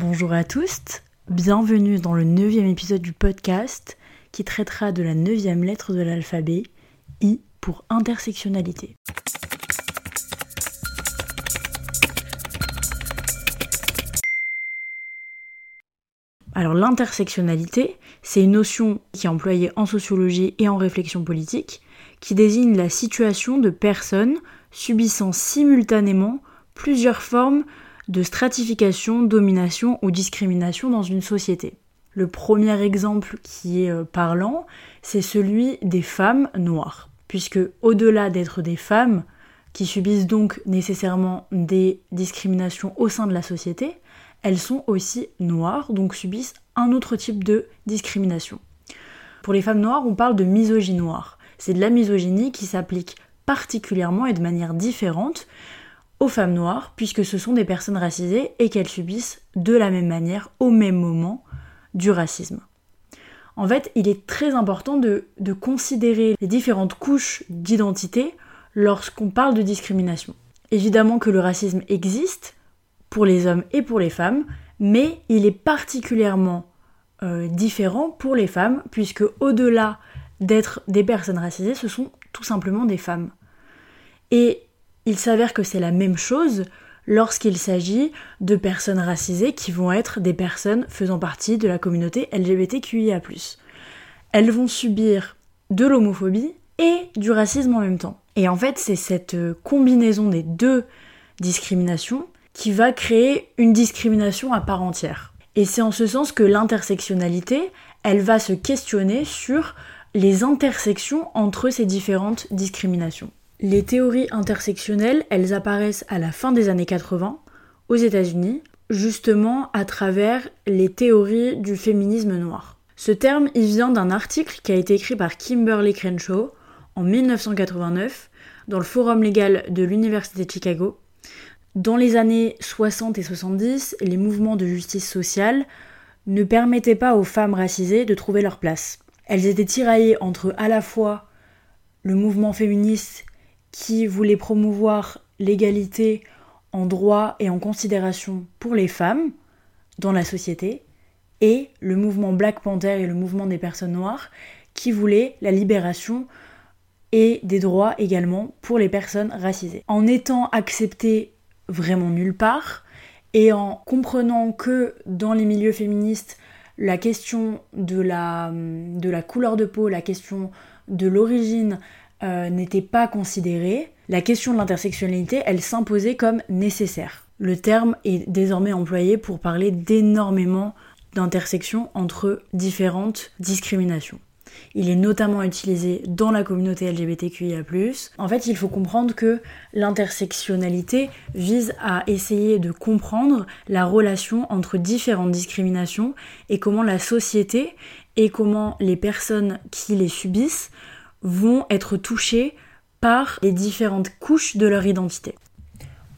Bonjour à tous, bienvenue dans le neuvième épisode du podcast qui traitera de la neuvième lettre de l'alphabet, I pour intersectionnalité. Alors l'intersectionnalité, c'est une notion qui est employée en sociologie et en réflexion politique, qui désigne la situation de personnes subissant simultanément plusieurs formes de stratification, domination ou discrimination dans une société. Le premier exemple qui est euh, parlant, c'est celui des femmes noires, puisque au-delà d'être des femmes qui subissent donc nécessairement des discriminations au sein de la société, elles sont aussi noires, donc subissent un autre type de discrimination. Pour les femmes noires, on parle de misogynie noire. C'est de la misogynie qui s'applique particulièrement et de manière différente aux femmes noires, puisque ce sont des personnes racisées et qu'elles subissent de la même manière, au même moment, du racisme. En fait, il est très important de, considérer les différentes couches d'identité lorsqu'on parle de discrimination. Évidemment que le racisme existe pour les hommes et pour les femmes, mais il est particulièrement euh, différent pour les femmes, puisque au-delà d'être des personnes racisées, ce sont tout simplement des femmes. Et il s'avère que c'est la même chose lorsqu'il s'agit de personnes racisées qui vont être des personnes faisant partie de la communauté LGBTQIA. Elles vont subir de l'homophobie et du racisme en même temps. Et en fait, c'est cette combinaison des deux discriminations qui va créer une discrimination à part entière. Et c'est en ce sens que l'intersectionnalité, elle va se questionner sur les intersections entre ces différentes discriminations. Les théories intersectionnelles, elles apparaissent à la fin des années 80 aux États-Unis, justement à travers les théories du féminisme noir. Ce terme, il vient d'un article qui a été écrit par Kimberly Crenshaw en 1989 dans le Forum légal de l'Université de Chicago. Dans les années 60 et 70, les mouvements de justice sociale ne permettaient pas aux femmes racisées de trouver leur place. Elles étaient tiraillées entre à la fois le mouvement féministe qui voulait promouvoir l'égalité en droit et en considération pour les femmes dans la société, et le mouvement Black Panther et le mouvement des personnes noires qui voulaient la libération et des droits également pour les personnes racisées. En étant acceptées vraiment nulle part, et en comprenant que dans les milieux féministes, la question de la couleur de peau, la question de l'origine euh, n'était pas considérée, la question de l'intersectionnalité, elle s'imposait comme nécessaire. Le terme est désormais employé pour parler d'énormément d'intersections entre différentes discriminations. Il est notamment utilisé dans la communauté LGBTQIA. En fait, il faut comprendre que l'intersectionnalité vise à essayer de comprendre la relation entre différentes discriminations et comment la société et comment les personnes qui les subissent vont être touchées par les différentes couches de leur identité.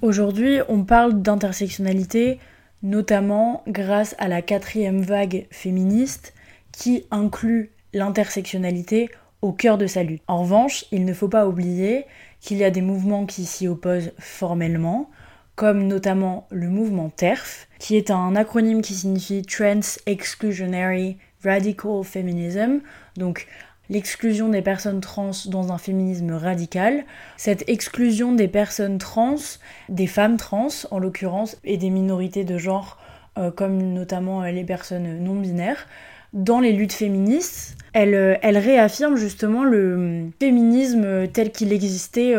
Aujourd'hui, on parle d'intersectionnalité notamment grâce à la quatrième vague féministe qui inclut l'intersectionnalité au cœur de sa lutte. En revanche, il ne faut pas oublier qu'il y a des mouvements qui s'y opposent formellement, comme notamment le mouvement TERF, qui est un acronyme qui signifie Trans Exclusionary Radical Feminism, donc l'exclusion des personnes trans dans un féminisme radical. Cette exclusion des personnes trans, des femmes trans en l'occurrence, et des minorités de genre, euh, comme notamment euh, les personnes non binaires, dans les luttes féministes, elle, euh, elle réaffirme justement le féminisme tel qu'il existait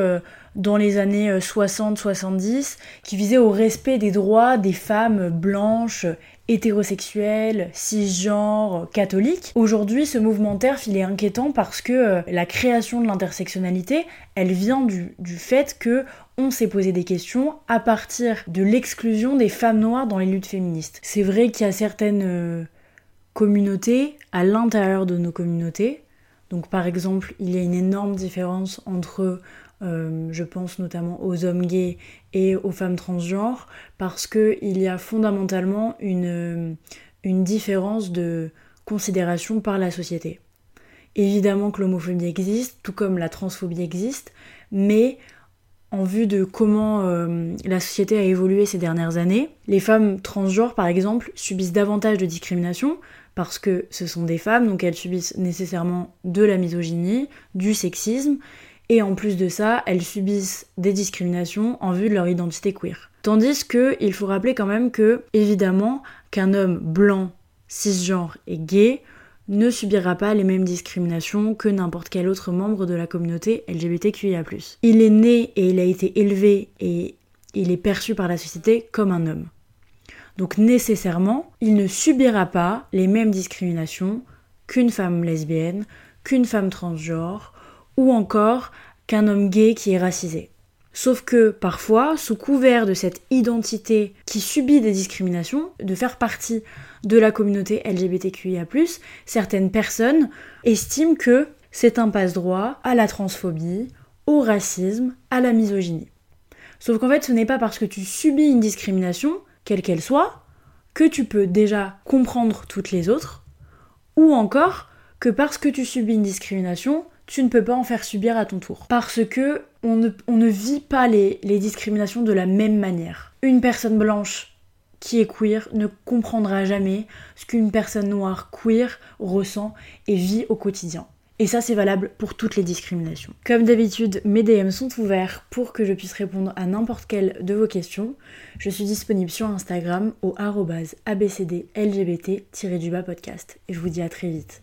dans les années 60-70, qui visait au respect des droits des femmes blanches, hétérosexuels, cisgenres, catholiques. Aujourd'hui, ce mouvement TERF, il est inquiétant parce que euh, la création de l'intersectionnalité, elle vient du, fait que on s'est posé des questions à partir de l'exclusion des femmes noires dans les luttes féministes. C'est vrai qu'il y a certaines euh, communautés à l'intérieur de nos communautés. Donc par exemple, il y a une énorme différence entre euh, je pense notamment aux hommes gays et aux femmes transgenres, parce qu'il y a fondamentalement une, différence de considération par la société. Évidemment que l'homophobie existe, tout comme la transphobie existe, mais en vue de comment euh, la société a évolué ces dernières années. Les femmes transgenres, par exemple, subissent davantage de discrimination parce que ce sont des femmes, donc elles subissent nécessairement de la misogynie, du sexisme, et en plus de ça, elles subissent des discriminations en vue de leur identité queer. Tandis que il faut rappeler quand même que, évidemment, qu'un homme blanc, cisgenre et gay ne subira pas les mêmes discriminations que n'importe quel autre membre de la communauté LGBTQIA. Il est né et il a été élevé et il est perçu par la société comme un homme. Donc nécessairement, il ne subira pas les mêmes discriminations qu'une femme lesbienne, qu'une femme transgenre ou encore qu'un homme gay qui est racisé. Sauf que parfois, sous couvert de cette identité qui subit des discriminations, de faire partie de la communauté LGBTQIA, certaines personnes estiment que c'est un passe-droit à la transphobie, au racisme, à la misogynie. Sauf qu'en fait, ce n'est pas parce que tu subis une discrimination, quelle qu'elle soit, que tu peux déjà comprendre toutes les autres, ou encore que parce que tu subis une discrimination, tu ne peux pas en faire subir à ton tour. Parce que on ne, vit pas les, discriminations de la même manière. Une personne blanche qui est queer ne comprendra jamais ce qu'une personne noire queer ressent et vit au quotidien. Et ça, c'est valable pour toutes les discriminations. Comme d'habitude, mes DM sont ouverts pour que je puisse répondre à n'importe quelle de vos questions. Je suis disponible sur Instagram au abcdlgbt-podcast. Et je vous dis à très vite.